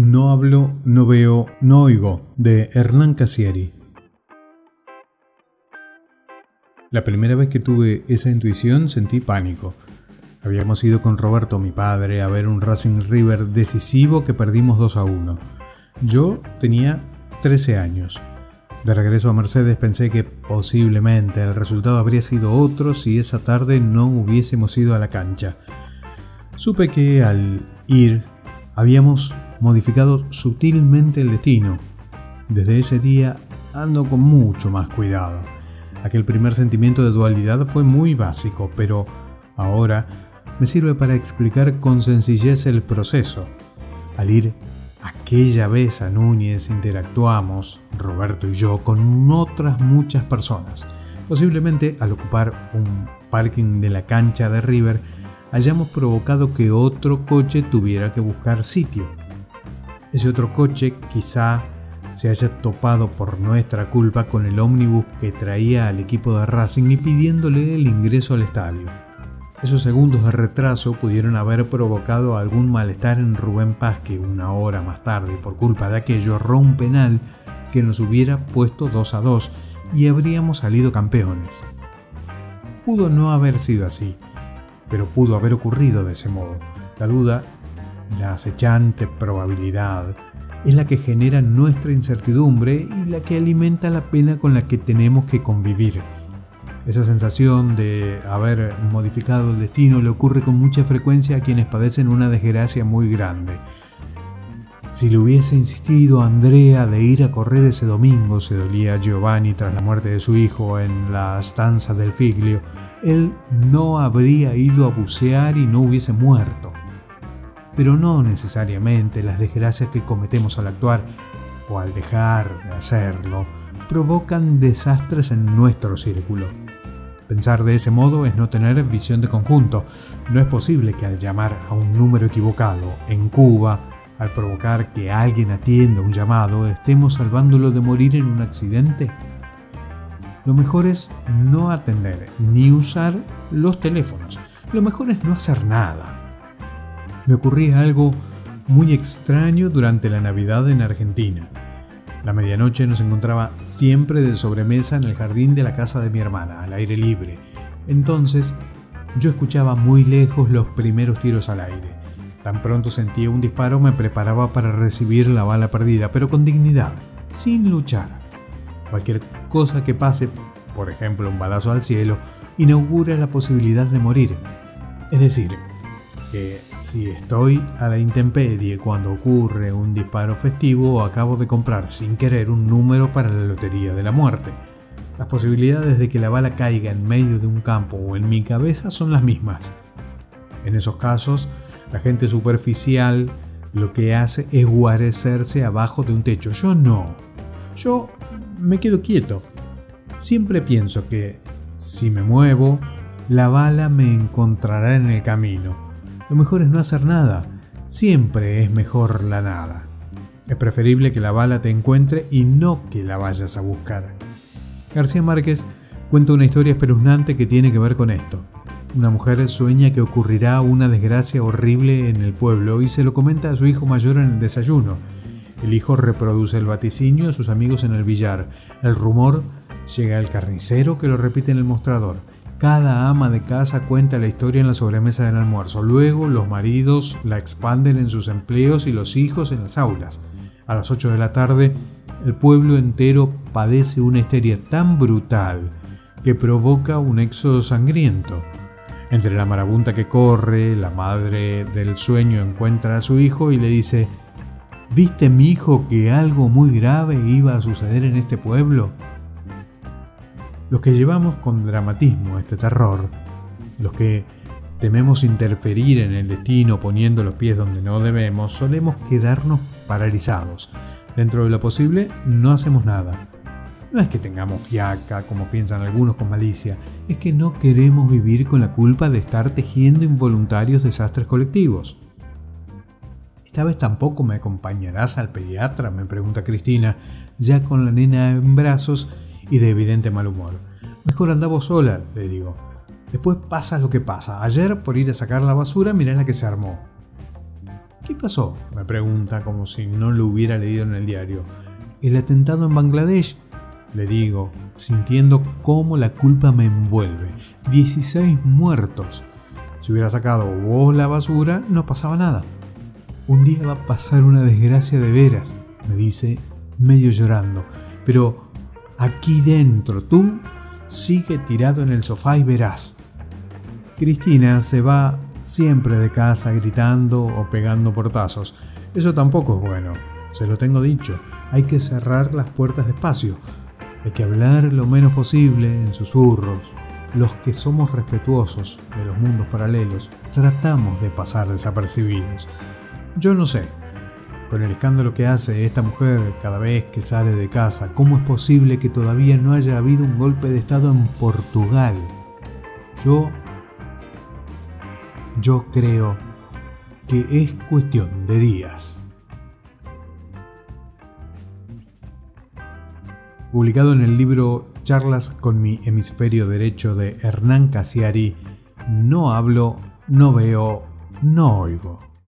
No hablo, no veo, no oigo, de Hernán Casieri. La primera vez que tuve esa intuición sentí pánico. Habíamos ido con Roberto, mi padre, a ver un Racing River decisivo que perdimos 2 a 1. Yo tenía 13 años. De regreso a Mercedes pensé que posiblemente el resultado habría sido otro si esa tarde no hubiésemos ido a la cancha. Supe que al ir habíamos modificado sutilmente el destino. Desde ese día ando con mucho más cuidado. Aquel primer sentimiento de dualidad fue muy básico, pero ahora me sirve para explicar con sencillez el proceso. Al ir aquella vez a Núñez interactuamos, Roberto y yo, con otras muchas personas. Posiblemente al ocupar un parking de la cancha de River, hayamos provocado que otro coche tuviera que buscar sitio. Ese otro coche quizá se haya topado por nuestra culpa con el ómnibus que traía al equipo de Racing y pidiéndole el ingreso al estadio. Esos segundos de retraso pudieron haber provocado algún malestar en Rubén Paz que una hora más tarde, por culpa de aquello, erró un penal que nos hubiera puesto 2 a 2 y habríamos salido campeones. Pudo no haber sido así, pero pudo haber ocurrido de ese modo. La duda, la acechante probabilidad, es la que genera nuestra incertidumbre y la que alimenta la pena con la que tenemos que convivir. Esa sensación de haber modificado el destino le ocurre con mucha frecuencia a quienes padecen una desgracia muy grande. Si le hubiese insistido a Andrea de ir a correr ese domingo, se dolía Giovanni tras la muerte de su hijo en la stanza del Figlio, él no habría ido a bucear y no hubiese muerto pero no necesariamente las desgracias que cometemos al actuar o al dejar de hacerlo provocan desastres en nuestro círculo. Pensar de ese modo es no tener visión de conjunto. No es posible que al llamar a un número equivocado en Cuba, al provocar que alguien atienda un llamado, estemos salvándolo de morir en un accidente. Lo mejor es no atender ni usar los teléfonos. Lo mejor es no hacer nada me ocurría algo muy extraño durante la Navidad en Argentina. La medianoche nos encontraba siempre de sobremesa en el jardín de la casa de mi hermana, al aire libre. Entonces, yo escuchaba muy lejos los primeros tiros al aire. Tan pronto sentía un disparo me preparaba para recibir la bala perdida, pero con dignidad, sin luchar. Cualquier cosa que pase, por ejemplo un balazo al cielo, inaugura la posibilidad de morir. Es decir, que si estoy a la intemperie cuando ocurre un disparo festivo, acabo de comprar sin querer un número para la lotería de la muerte. Las posibilidades de que la bala caiga en medio de un campo o en mi cabeza son las mismas. En esos casos, la gente superficial lo que hace es guarecerse abajo de un techo. Yo no. Yo me quedo quieto. Siempre pienso que si me muevo, la bala me encontrará en el camino lo mejor es no hacer nada. Siempre es mejor la nada. Es preferible que la bala te encuentre y no que la vayas a buscar. García Márquez cuenta una historia espeluznante que tiene que ver con esto. Una mujer sueña que ocurrirá una desgracia horrible en el pueblo y se lo comenta a su hijo mayor en el desayuno. El hijo reproduce el vaticinio a sus amigos en el billar. El rumor llega al carnicero que lo repite en el mostrador. Cada ama de casa cuenta la historia en la sobremesa del almuerzo. Luego los maridos la expanden en sus empleos y los hijos en las aulas. A las 8 de la tarde, el pueblo entero padece una histeria tan brutal que provoca un éxodo sangriento. Entre la marabunta que corre, la madre del sueño encuentra a su hijo y le dice, ¿Viste mi hijo que algo muy grave iba a suceder en este pueblo? Los que llevamos con dramatismo este terror, los que tememos interferir en el destino poniendo los pies donde no debemos, solemos quedarnos paralizados. Dentro de lo posible, no hacemos nada. No es que tengamos fiaca, como piensan algunos con malicia, es que no queremos vivir con la culpa de estar tejiendo involuntarios desastres colectivos. Esta vez tampoco me acompañarás al pediatra, me pregunta Cristina, ya con la nena en brazos y de evidente mal humor. Mejor andamos sola, le digo. Después pasa lo que pasa. Ayer, por ir a sacar la basura, mirá la que se armó. ¿Qué pasó? me pregunta como si no lo hubiera leído en el diario. El atentado en Bangladesh, le digo, sintiendo cómo la culpa me envuelve. 16 muertos. Si hubiera sacado vos la basura, no pasaba nada. Un día va a pasar una desgracia de veras, me dice, medio llorando. Pero aquí dentro, tú sigue tirado en el sofá y verás. Cristina se va siempre de casa gritando o pegando portazos. Eso tampoco es bueno, se lo tengo dicho. Hay que cerrar las puertas despacio. Hay que hablar lo menos posible en susurros. Los que somos respetuosos de los mundos paralelos tratamos de pasar desapercibidos. Yo no sé, con el escándalo que hace esta mujer cada vez que sale de casa, ¿cómo es posible que todavía no haya habido un golpe de Estado en Portugal? Yo yo creo que es cuestión de días. Publicado en el libro Charlas con mi hemisferio derecho de Hernán Casiari, no hablo, no veo, no oigo.